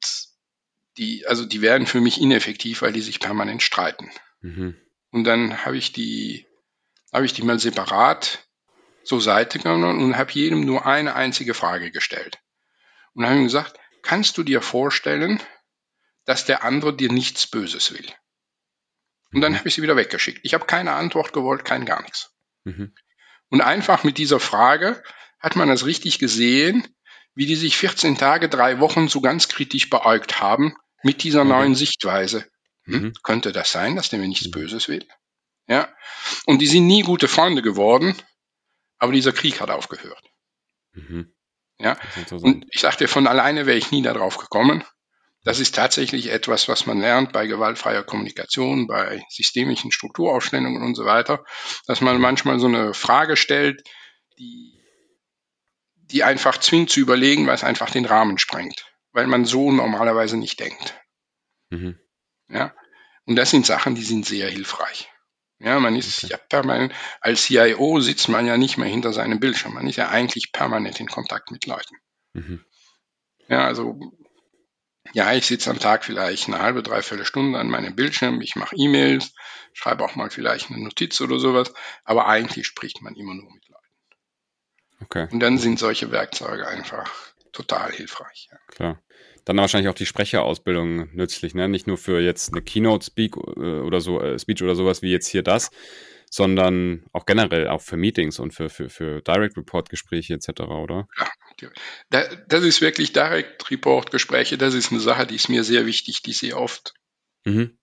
die, also die werden für mich ineffektiv, weil die sich permanent streiten. Mhm. Und dann habe ich die, habe ich die mal separat zur Seite genommen und habe jedem nur eine einzige Frage gestellt. Und habe ihm gesagt, kannst du dir vorstellen, dass der andere dir nichts Böses will? Und dann habe ich sie wieder weggeschickt. Ich habe keine Antwort gewollt, kein gar nichts. Mhm. Und einfach mit dieser Frage hat man das richtig gesehen, wie die sich 14 Tage, drei Wochen so ganz kritisch beäugt haben mit dieser mhm. neuen Sichtweise. Hm? Mhm. Könnte das sein, dass der mir nichts mhm. Böses will? Ja. Und die sind nie gute Freunde geworden, aber dieser Krieg hat aufgehört. Mhm. Ja. Und ich sagte, von alleine wäre ich nie darauf gekommen. Das ist tatsächlich etwas, was man lernt bei gewaltfreier Kommunikation, bei systemischen Strukturaufstellungen und so weiter, dass man manchmal so eine Frage stellt, die, die einfach zwingt zu überlegen, weil es einfach den Rahmen sprengt. weil man so normalerweise nicht denkt. Mhm. Ja. Und das sind Sachen, die sind sehr hilfreich. Ja, man ist ja permanent, als CIO sitzt man ja nicht mehr hinter seinem Bildschirm. Man ist ja eigentlich permanent in Kontakt mit Leuten. Mhm. Ja, also, ja, ich sitze am Tag vielleicht eine halbe, dreiviertel Stunde an meinem Bildschirm. Ich mache E-Mails, schreibe auch mal vielleicht eine Notiz oder sowas. Aber eigentlich spricht man immer nur mit Leuten. Okay. Und dann sind solche Werkzeuge einfach total hilfreich. Ja. Klar dann wahrscheinlich auch die Sprecherausbildung nützlich, ne? Nicht nur für jetzt eine Keynote Speak äh, oder so, äh, Speech oder sowas wie jetzt hier das, sondern auch generell auch für Meetings und für, für, für Direct Report Gespräche etc., oder? Ja, das ist wirklich Direct Report Gespräche, das ist eine Sache, die ist mir sehr wichtig, die sehr oft mhm.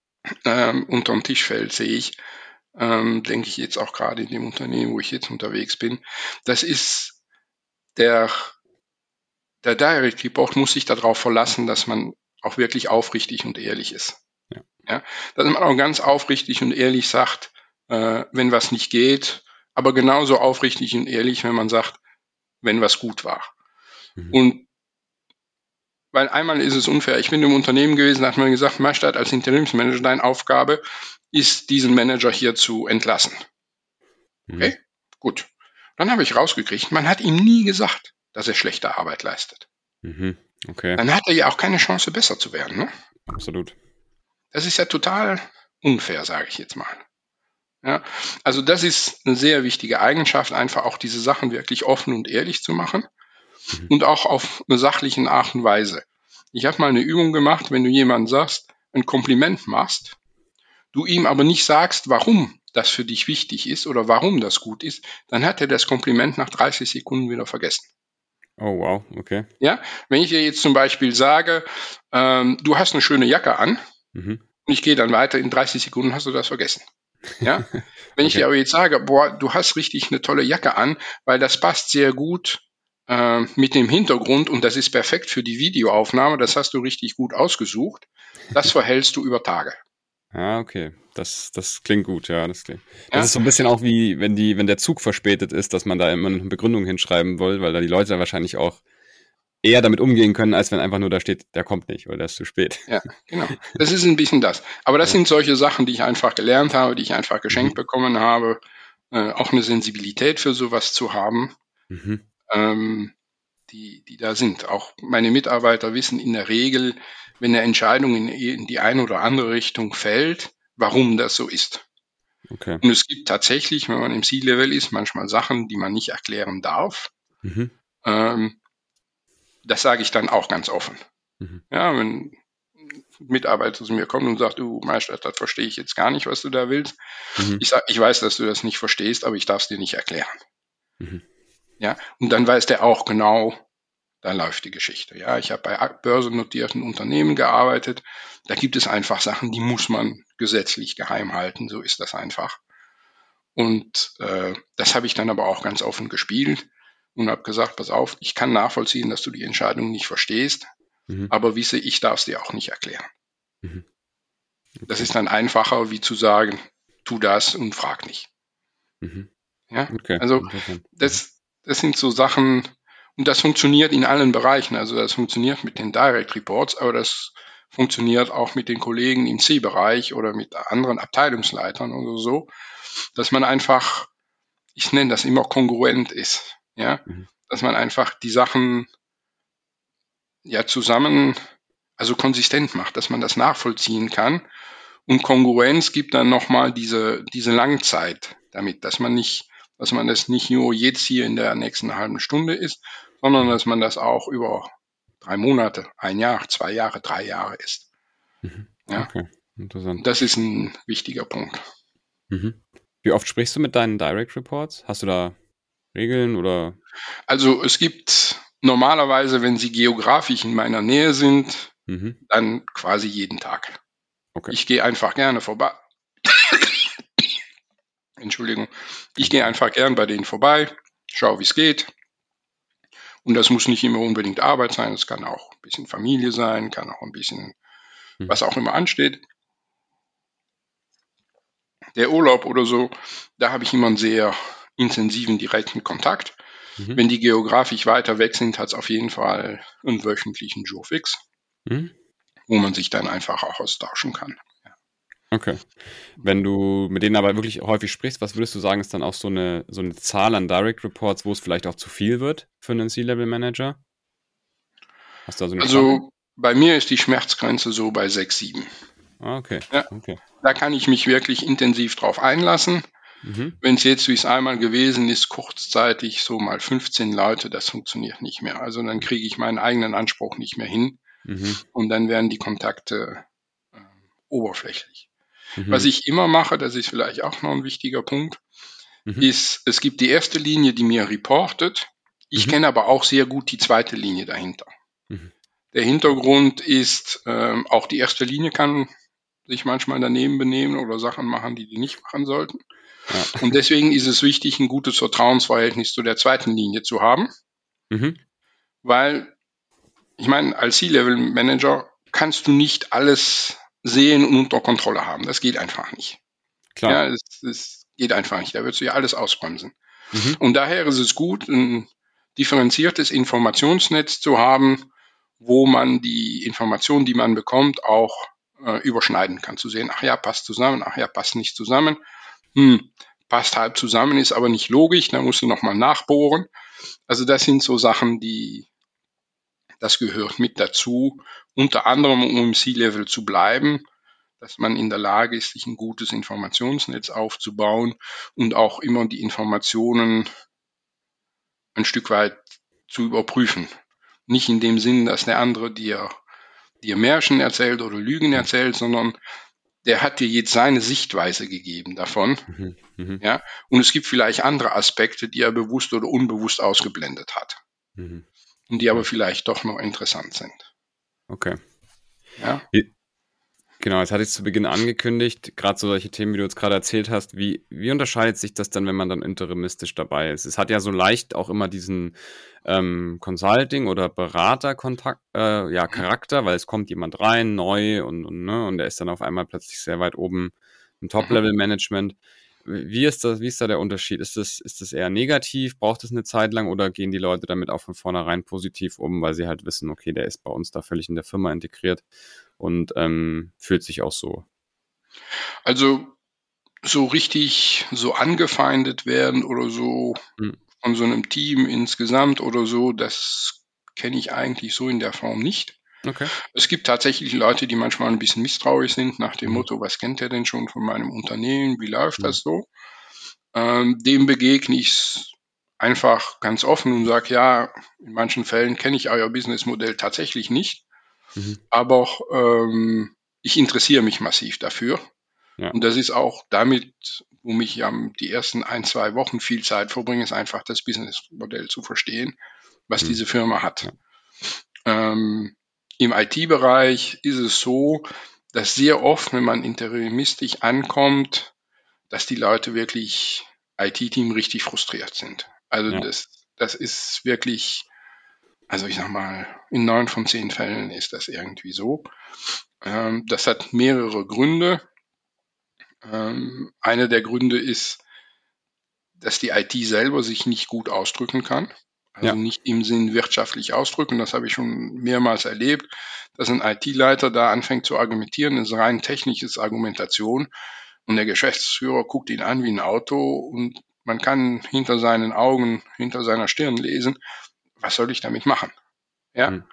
ähm, unter den Tisch fällt, sehe ich. Ähm, denke ich jetzt auch gerade in dem Unternehmen, wo ich jetzt unterwegs bin. Das ist der der Direct Report muss sich darauf verlassen, dass man auch wirklich aufrichtig und ehrlich ist. Ja. ja dass man auch ganz aufrichtig und ehrlich sagt, äh, wenn was nicht geht, aber genauso aufrichtig und ehrlich, wenn man sagt, wenn was gut war. Mhm. Und weil einmal ist es unfair. Ich bin im Unternehmen gewesen, da hat man gesagt, Mastadt als Interimsmanager, deine Aufgabe ist, diesen Manager hier zu entlassen. Mhm. Okay, gut. Dann habe ich rausgekriegt, man hat ihm nie gesagt, dass er schlechte Arbeit leistet. Mhm. Okay. Dann hat er ja auch keine Chance, besser zu werden. Ne? Absolut. Das ist ja total unfair, sage ich jetzt mal. Ja, also das ist eine sehr wichtige Eigenschaft, einfach auch diese Sachen wirklich offen und ehrlich zu machen mhm. und auch auf eine sachliche Art und Weise. Ich habe mal eine Übung gemacht, wenn du jemandem sagst, ein Kompliment machst, du ihm aber nicht sagst, warum das für dich wichtig ist oder warum das gut ist, dann hat er das Kompliment nach 30 Sekunden wieder vergessen. Oh, wow, okay. Ja, wenn ich dir jetzt zum Beispiel sage, ähm, du hast eine schöne Jacke an mhm. und ich gehe dann weiter, in 30 Sekunden hast du das vergessen. Ja, wenn ich dir aber jetzt sage, boah, du hast richtig eine tolle Jacke an, weil das passt sehr gut äh, mit dem Hintergrund und das ist perfekt für die Videoaufnahme, das hast du richtig gut ausgesucht, das verhältst du über Tage. Ah, okay. Das, das klingt gut, ja. Das, klingt. das ja. ist so ein bisschen auch wie, wenn die, wenn der Zug verspätet ist, dass man da immer eine Begründung hinschreiben will, weil da die Leute wahrscheinlich auch eher damit umgehen können, als wenn einfach nur da steht, der kommt nicht oder der ist zu spät. Ja, genau. Das ist ein bisschen das. Aber das ja. sind solche Sachen, die ich einfach gelernt habe, die ich einfach geschenkt mhm. bekommen habe. Äh, auch eine Sensibilität für sowas zu haben, mhm. ähm, die, die da sind. Auch meine Mitarbeiter wissen in der Regel, wenn eine Entscheidung in, in die eine oder andere Richtung fällt, warum das so ist. Okay. Und es gibt tatsächlich, wenn man im C-Level ist, manchmal Sachen, die man nicht erklären darf. Mhm. Ähm, das sage ich dann auch ganz offen. Mhm. Ja, wenn ein Mitarbeiter zu mir kommt und sagt, du Meister, das verstehe ich jetzt gar nicht, was du da willst. Mhm. Ich sage, ich weiß, dass du das nicht verstehst, aber ich darf es dir nicht erklären. Mhm. Ja, und dann weiß der auch genau, da läuft die Geschichte. Ja, ich habe bei börsennotierten Unternehmen gearbeitet. Da gibt es einfach Sachen, die muss man gesetzlich geheim halten. So ist das einfach. Und äh, das habe ich dann aber auch ganz offen gespielt und habe gesagt, pass auf, ich kann nachvollziehen, dass du die Entscheidung nicht verstehst, mhm. aber wisse, ich darf es dir auch nicht erklären. Mhm. Okay. Das ist dann einfacher, wie zu sagen, tu das und frag nicht. Mhm. Ja, okay. also das, das sind so Sachen, und das funktioniert in allen Bereichen. Also das funktioniert mit den Direct Reports, aber das funktioniert auch mit den Kollegen im C-Bereich oder mit anderen Abteilungsleitern oder so, dass man einfach, ich nenne das immer kongruent ist. Ja, mhm. dass man einfach die Sachen ja zusammen, also konsistent macht, dass man das nachvollziehen kann. Und Kongruenz gibt dann nochmal diese, diese Langzeit damit, dass man nicht, dass man das nicht nur jetzt hier in der nächsten halben Stunde ist, sondern dass man das auch über drei Monate, ein Jahr, zwei Jahre, drei Jahre ist. Mhm. Ja. Okay, interessant. Das ist ein wichtiger Punkt. Mhm. Wie oft sprichst du mit deinen Direct Reports? Hast du da Regeln oder? Also es gibt normalerweise, wenn sie geografisch in meiner Nähe sind, mhm. dann quasi jeden Tag. Okay. Ich gehe einfach gerne vorbei. Entschuldigung. Ich gehe einfach gern bei denen vorbei, schaue, wie es geht, und das muss nicht immer unbedingt Arbeit sein, es kann auch ein bisschen Familie sein, kann auch ein bisschen hm. was auch immer ansteht. Der Urlaub oder so, da habe ich immer einen sehr intensiven, direkten Kontakt. Mhm. Wenn die geografisch weiter weg sind, hat es auf jeden Fall einen wöchentlichen Joe-Fix, mhm. wo man sich dann einfach auch austauschen kann. Okay. Wenn du mit denen aber wirklich häufig sprichst, was würdest du sagen, ist dann auch so eine, so eine Zahl an Direct Reports, wo es vielleicht auch zu viel wird für einen C-Level-Manager? Hast du also, also bei mir ist die Schmerzgrenze so bei 6, 7. Ah, okay. Ja, okay. Da kann ich mich wirklich intensiv drauf einlassen. Mhm. Wenn es jetzt, wie es einmal gewesen ist, kurzzeitig so mal 15 Leute, das funktioniert nicht mehr. Also dann kriege ich meinen eigenen Anspruch nicht mehr hin mhm. und dann werden die Kontakte äh, oberflächlich. Mhm. Was ich immer mache, das ist vielleicht auch noch ein wichtiger Punkt, mhm. ist, es gibt die erste Linie, die mir reportet. Ich mhm. kenne aber auch sehr gut die zweite Linie dahinter. Mhm. Der Hintergrund ist, ähm, auch die erste Linie kann sich manchmal daneben benehmen oder Sachen machen, die die nicht machen sollten. Ja. Und deswegen ist es wichtig, ein gutes Vertrauensverhältnis zu der zweiten Linie zu haben. Mhm. Weil, ich meine, als C-Level-Manager kannst du nicht alles sehen und unter Kontrolle haben. Das geht einfach nicht. Klar. Ja, es, es geht einfach nicht. Da würdest du ja alles ausbremsen. Mhm. Und daher ist es gut, ein differenziertes Informationsnetz zu haben, wo man die Informationen, die man bekommt, auch äh, überschneiden kann. Zu sehen, ach ja, passt zusammen, ach ja, passt nicht zusammen. Hm, passt halb zusammen, ist aber nicht logisch, da musst du nochmal nachbohren. Also das sind so Sachen, die, das gehört mit dazu, unter anderem um im C-Level zu bleiben, dass man in der Lage ist, sich ein gutes Informationsnetz aufzubauen und auch immer die Informationen ein Stück weit zu überprüfen. Nicht in dem Sinn, dass der andere dir, dir Märchen erzählt oder Lügen erzählt, sondern der hat dir jetzt seine Sichtweise gegeben davon. Mhm, mh. Ja, und es gibt vielleicht andere Aspekte, die er bewusst oder unbewusst ausgeblendet hat. Mhm und die aber vielleicht doch noch interessant sind. Okay. Ja. Genau, jetzt hatte ich zu Beginn angekündigt, gerade so solche Themen, wie du jetzt gerade erzählt hast, wie, wie unterscheidet sich das dann, wenn man dann interimistisch dabei ist? Es hat ja so leicht auch immer diesen ähm, Consulting- oder Beraterkontakt, äh, ja, Charakter, weil es kommt jemand rein, neu und, und, ne, und der ist dann auf einmal plötzlich sehr weit oben im Top-Level-Management. Wie ist das, wie ist da der Unterschied? Ist das, ist das eher negativ? Braucht es eine Zeit lang oder gehen die Leute damit auch von vornherein positiv um, weil sie halt wissen, okay, der ist bei uns da völlig in der Firma integriert und ähm, fühlt sich auch so? Also so richtig so angefeindet werden oder so hm. von so einem Team insgesamt oder so, das kenne ich eigentlich so in der Form nicht. Okay. Es gibt tatsächlich Leute, die manchmal ein bisschen misstrauisch sind nach dem mhm. Motto, was kennt er denn schon von meinem Unternehmen, wie läuft mhm. das so? Ähm, dem begegne ich einfach ganz offen und sage, ja, in manchen Fällen kenne ich euer Businessmodell tatsächlich nicht, mhm. aber ähm, ich interessiere mich massiv dafür. Ja. Und das ist auch damit, wo ich ja die ersten ein, zwei Wochen viel Zeit verbringe, ist einfach das Businessmodell zu verstehen, was mhm. diese Firma hat. Ja. Ähm, im IT-Bereich ist es so, dass sehr oft, wenn man interimistisch ankommt, dass die Leute wirklich IT-Team richtig frustriert sind. Also ja. das, das ist wirklich, also ich sag mal, in neun von zehn Fällen ist das irgendwie so. Ähm, das hat mehrere Gründe. Ähm, einer der Gründe ist, dass die IT selber sich nicht gut ausdrücken kann. Also ja. nicht im Sinn wirtschaftlich ausdrücken, das habe ich schon mehrmals erlebt, dass ein IT-Leiter da anfängt zu argumentieren, das ist rein technisches Argumentation und der Geschäftsführer guckt ihn an wie ein Auto und man kann hinter seinen Augen, hinter seiner Stirn lesen, was soll ich damit machen? Ja. Mhm.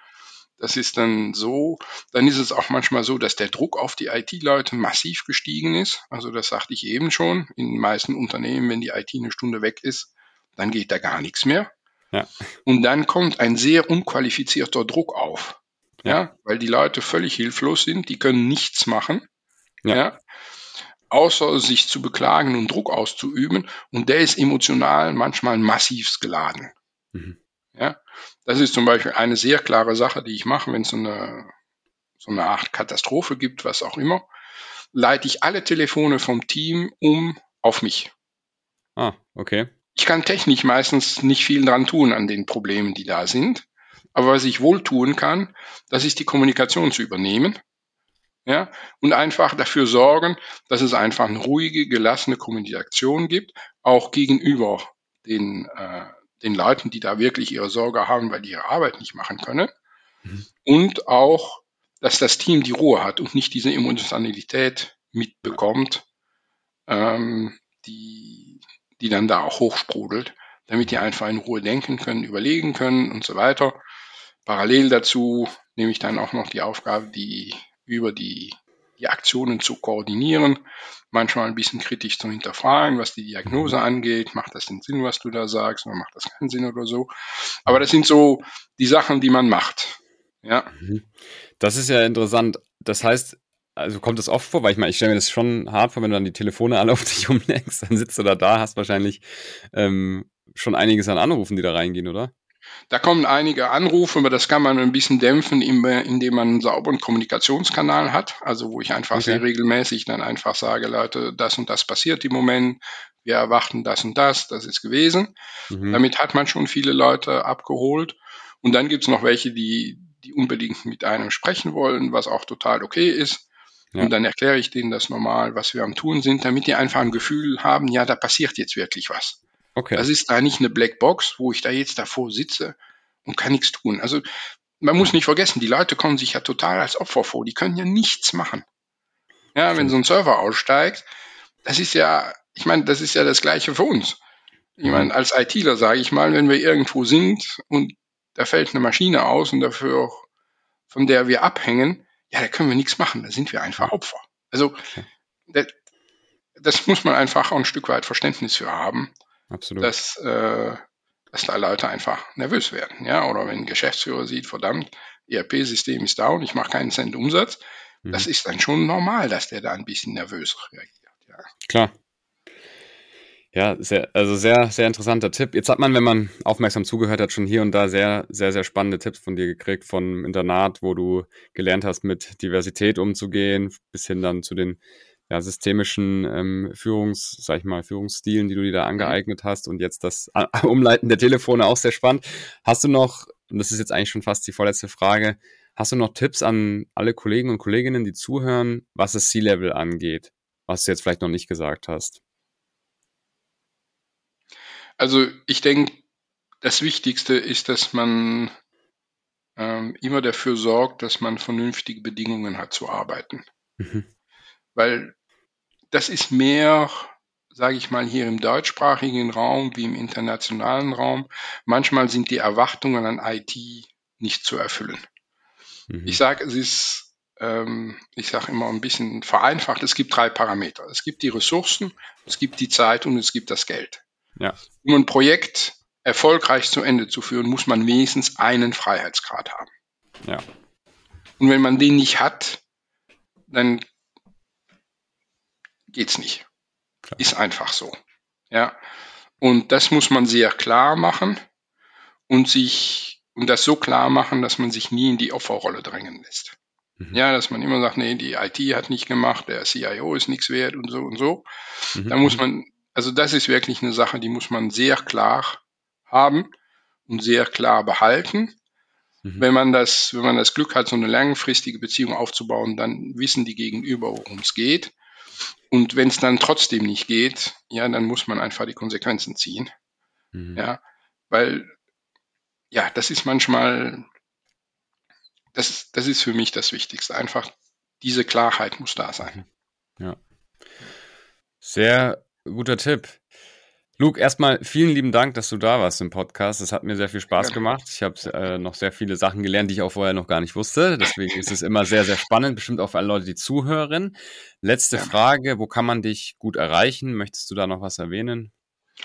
Das ist dann so, dann ist es auch manchmal so, dass der Druck auf die IT-Leute massiv gestiegen ist. Also das sagte ich eben schon. In den meisten Unternehmen, wenn die IT eine Stunde weg ist, dann geht da gar nichts mehr. Ja. Und dann kommt ein sehr unqualifizierter Druck auf. Ja. ja. weil die Leute völlig hilflos sind, die können nichts machen. Ja. ja. Außer sich zu beklagen und Druck auszuüben. Und der ist emotional manchmal massiv geladen. Mhm. Ja. Das ist zum Beispiel eine sehr klare Sache, die ich mache, wenn es so eine, so eine Art Katastrophe gibt, was auch immer, leite ich alle Telefone vom Team um auf mich. Ah, okay. Ich kann technisch meistens nicht viel dran tun an den Problemen, die da sind. Aber was ich wohl tun kann, das ist die Kommunikation zu übernehmen. Ja, und einfach dafür sorgen, dass es einfach eine ruhige, gelassene Kommunikation gibt, auch gegenüber den, äh, den Leuten, die da wirklich ihre Sorge haben, weil die ihre Arbeit nicht machen können. Mhm. Und auch, dass das Team die Ruhe hat und nicht diese Emotionalität mitbekommt, ähm, die, die dann da auch hochsprudelt, damit die einfach in Ruhe denken können, überlegen können und so weiter. Parallel dazu nehme ich dann auch noch die Aufgabe, die über die, die Aktionen zu koordinieren, manchmal ein bisschen kritisch zu hinterfragen, was die Diagnose angeht. Macht das den Sinn, was du da sagst, oder macht das keinen Sinn oder so? Aber das sind so die Sachen, die man macht. Ja. Mhm. Das ist ja interessant. Das heißt, also kommt das oft vor, weil ich meine, ich stelle mir das schon hart vor, wenn du dann die Telefone alle auf dich umlenkst, dann sitzt du da da, hast wahrscheinlich ähm, schon einiges an Anrufen, die da reingehen, oder? Da kommen einige Anrufe, aber das kann man ein bisschen dämpfen, indem man einen sauberen Kommunikationskanal hat. Also wo ich einfach okay. sehr regelmäßig dann einfach sage, Leute, das und das passiert im Moment, wir erwarten das und das, das ist gewesen. Mhm. Damit hat man schon viele Leute abgeholt. Und dann gibt's noch welche, die, die unbedingt mit einem sprechen wollen, was auch total okay ist. Ja. Und dann erkläre ich denen das normal, was wir am tun sind, damit die einfach ein Gefühl haben, ja, da passiert jetzt wirklich was. Okay. Das ist da nicht eine Blackbox, wo ich da jetzt davor sitze und kann nichts tun. Also man muss nicht vergessen, die Leute kommen sich ja total als Opfer vor. Die können ja nichts machen. Ja, wenn so ein Server aussteigt, das ist ja, ich meine, das ist ja das Gleiche für uns. Ich meine, mhm. als ITler sage ich mal, wenn wir irgendwo sind und da fällt eine Maschine aus und dafür auch, von der wir abhängen, ja, da können wir nichts machen. Da sind wir einfach Opfer. Also das, das muss man einfach auch ein Stück weit Verständnis für haben. Absolut. Dass, äh, dass da Leute einfach nervös werden. Ja? Oder wenn ein Geschäftsführer sieht, verdammt, ERP-System ist down, ich mache keinen Cent Umsatz, mhm. das ist dann schon normal, dass der da ein bisschen nervös reagiert. Ja. Klar. Ja, sehr, also sehr, sehr interessanter Tipp. Jetzt hat man, wenn man aufmerksam zugehört hat, schon hier und da sehr, sehr, sehr spannende Tipps von dir gekriegt, vom Internat, wo du gelernt hast, mit Diversität umzugehen, bis hin dann zu den ja, systemischen ähm, Führungs, sag ich mal, Führungsstilen, die du dir da mhm. angeeignet hast und jetzt das Umleiten der Telefone auch sehr spannend. Hast du noch, und das ist jetzt eigentlich schon fast die vorletzte Frage, hast du noch Tipps an alle Kollegen und Kolleginnen, die zuhören, was das C-Level angeht, was du jetzt vielleicht noch nicht gesagt hast? Also ich denke, das Wichtigste ist, dass man ähm, immer dafür sorgt, dass man vernünftige Bedingungen hat zu arbeiten. Mhm. Weil das ist mehr, sage ich mal, hier im deutschsprachigen Raum wie im internationalen Raum. Manchmal sind die Erwartungen an IT nicht zu erfüllen. Mhm. Ich sage, es ist, ähm, ich sage immer ein bisschen vereinfacht, es gibt drei Parameter. Es gibt die Ressourcen, es gibt die Zeit und es gibt das Geld. Ja. Um ein Projekt erfolgreich zu Ende zu führen, muss man wenigstens einen Freiheitsgrad haben. Ja. Und wenn man den nicht hat, dann geht's nicht. Klar. Ist einfach so. Ja. Und das muss man sehr klar machen und sich, und das so klar machen, dass man sich nie in die Opferrolle drängen lässt. Mhm. Ja, dass man immer sagt, nee, die IT hat nicht gemacht, der CIO ist nichts wert und so und so. Mhm. Da muss man, also das ist wirklich eine Sache, die muss man sehr klar haben und sehr klar behalten. Mhm. Wenn man das, wenn man das Glück hat, so eine langfristige Beziehung aufzubauen, dann wissen die Gegenüber, worum es geht. Und wenn es dann trotzdem nicht geht, ja, dann muss man einfach die Konsequenzen ziehen. Mhm. Ja, weil, ja, das ist manchmal, das, das ist für mich das Wichtigste. Einfach diese Klarheit muss da sein. Mhm. Ja. Sehr guter Tipp. Luke, erstmal vielen lieben Dank, dass du da warst im Podcast. Es hat mir sehr viel Spaß gemacht. Ich habe äh, noch sehr viele Sachen gelernt, die ich auch vorher noch gar nicht wusste. Deswegen ist es immer sehr, sehr spannend, bestimmt auch für alle Leute, die zuhören. Letzte Frage, wo kann man dich gut erreichen? Möchtest du da noch was erwähnen?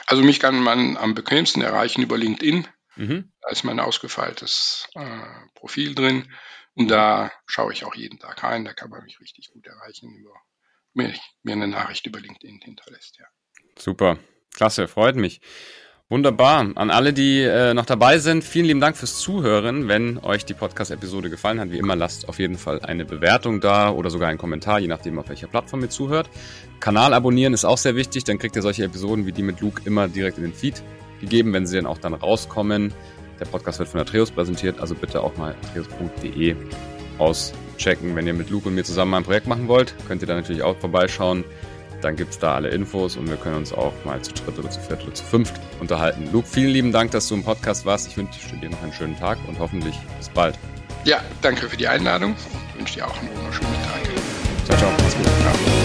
Also mich kann man am bequemsten erreichen über LinkedIn. Mhm. Da ist mein ausgefeiltes äh, Profil drin. Und da schaue ich auch jeden Tag rein. Da kann man mich richtig gut erreichen, über mir, mir eine Nachricht über LinkedIn hinterlässt. Ja. Super. Klasse, freut mich. Wunderbar. An alle, die äh, noch dabei sind, vielen lieben Dank fürs Zuhören. Wenn euch die Podcast-Episode gefallen hat, wie immer, lasst auf jeden Fall eine Bewertung da oder sogar einen Kommentar, je nachdem, auf welcher Plattform ihr zuhört. Kanal abonnieren ist auch sehr wichtig, dann kriegt ihr solche Episoden wie die mit Luke immer direkt in den Feed gegeben, wenn sie dann auch dann rauskommen. Der Podcast wird von Atreus präsentiert, also bitte auch mal atreus.de auschecken. Wenn ihr mit Luke und mir zusammen ein Projekt machen wollt, könnt ihr da natürlich auch vorbeischauen. Dann gibt es da alle Infos und wir können uns auch mal zu dritt oder zu viert oder zu fünft unterhalten. Luke, vielen lieben Dank, dass du im Podcast warst. Ich wünsche dir noch einen schönen Tag und hoffentlich bis bald. Ja, danke für die Einladung und wünsche dir auch einen wunderschönen Tag. Ciao, ciao. Mach's gut. Ja.